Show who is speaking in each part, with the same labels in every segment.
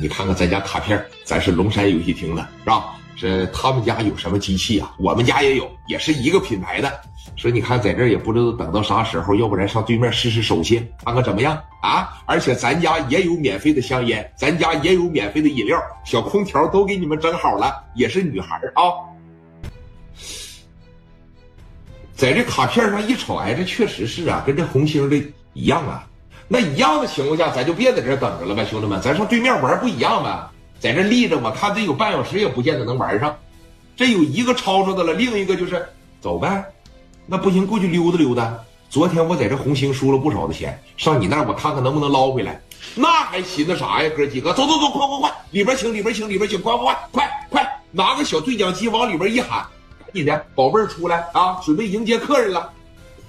Speaker 1: 你看看咱家卡片，咱是龙山游戏厅的，是吧？这他们家有什么机器啊？我们家也有，也是一个品牌的。说你看在这儿也不知道等到啥时候，要不然上对面试试手气，看看怎么样啊？而且咱家也有免费的香烟，咱家也有免费的饮料，小空调都给你们整好了，也是女孩啊。在这卡片上一瞅，哎，这确实是啊，跟这红星的一样啊。那一样的情况下，咱就别在这等着了呗，兄弟们，咱上对面玩不一样呗。在这立着，我看得有半小时也不见得能玩上。这有一个吵吵的了，另一个就是走呗。那不行，过去溜达溜达。昨天我在这红星输了不少的钱，上你那我看看能不能捞回来。那还寻思啥呀，哥几个，走走走，快快快，里边请，里边请，里边请，快快快，快快，拿个小对讲机往里边一喊，赶紧的，宝贝儿出来啊，准备迎接客人了。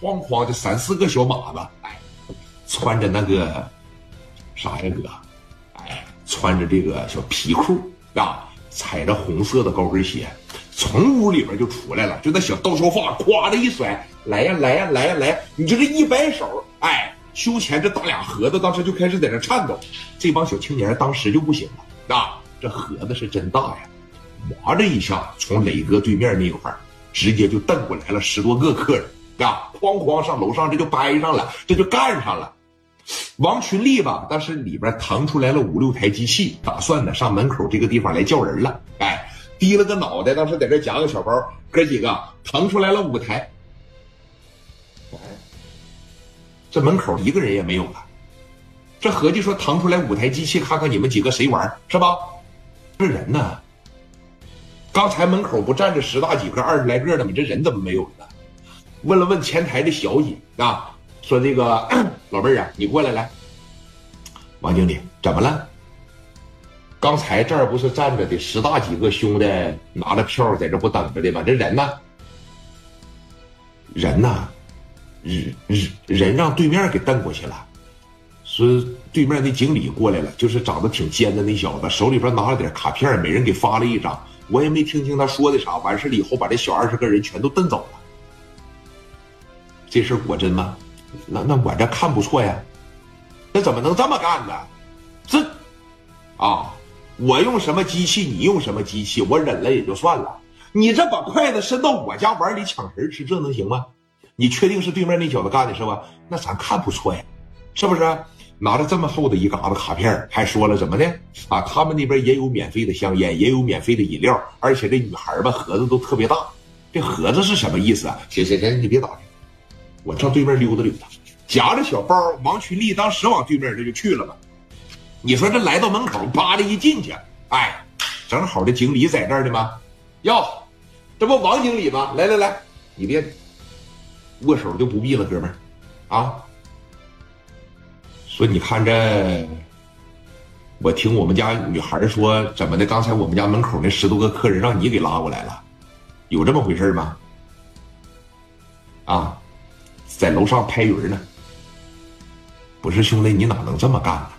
Speaker 1: 哐哐，这三四个小马子，穿着那个啥呀，哥，哎，穿着这个小皮裤啊，踩着红色的高跟鞋。从屋里边就出来了，就那小刀削发，咵的一甩，来呀来呀来呀来！你就这一摆手，哎，胸前这大俩盒子当时就开始在这颤抖。这帮小青年当时就不行了，啊，这盒子是真大呀！哇这一下，从磊哥对面那块直接就瞪过来了十多个客人，啊，哐哐上楼上这就掰上了，这就干上了。王群力吧，当时里边腾出来了五六台机器，打算呢上门口这个地方来叫人了，哎。低了个脑袋，当时在这夹个小包，哥几个腾出来了五台，这门口一个人也没有了。这合计说腾出来五台机器，看看你们几个谁玩是吧？这人呢？刚才门口不站着十大几个、二十来个的吗？这人怎么没有了？问了问前台的小姐啊，说这个老妹儿啊，你过来来。王经理，怎么了？刚才这儿不是站着的十大几个兄弟拿着票在这不等着的吗？这人呢？人呢？人人人让对面给瞪过去了。说对面那经理过来了，就是长得挺尖的那小子，手里边拿了点卡片，每人给发了一张。我也没听清他说的啥。完事了以后，把这小二十个人全都瞪走了。这事儿果真吗？那那我这看不错呀。那怎么能这么干呢？这啊！我用什么机器，你用什么机器，我忍了也就算了。你这把筷子伸到我家碗里抢食吃，这能行吗？你确定是对面那小子干的是吧？那咱看不错呀，是不是？拿着这么厚的一嘎子卡片，还说了怎么的啊？他们那边也有免费的香烟，也有免费的饮料，而且这女孩吧盒子都特别大。这盒子是什么意思啊？行行行，你别打听，我上对面溜达溜达，夹着小包，王群力当时往对面这就去了吧。你说这来到门口，叭的一进去，哎，正好这经理在这呢吗？哟，这不王经理吗？来来来，你别握手就不必了，哥们儿，啊。说你看这，我听我们家女孩说，怎么的？刚才我们家门口那十多个客人让你给拉过来了，有这么回事吗？啊，在楼上拍鱼呢。不是兄弟，你哪能这么干呢？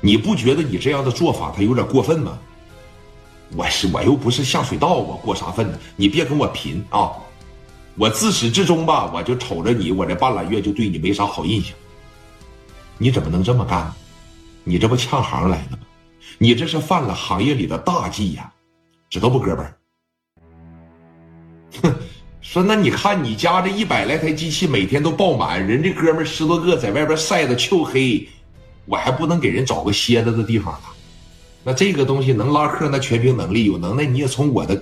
Speaker 1: 你不觉得你这样的做法他有点过分吗？我是我又不是下水道，我过啥分呢？你别跟我贫啊！我自始至终吧，我就瞅着你，我这半拉月就对你没啥好印象。你怎么能这么干？你这不呛行来了吗？你这是犯了行业里的大忌呀，知道不，哥们儿？哼，说那你看你家这一百来台机器每天都爆满，人这哥们十多个在外边晒的黢黑。我还不能给人找个歇着的地方了，那这个东西能拉客，那全凭能力。有能耐你也从我的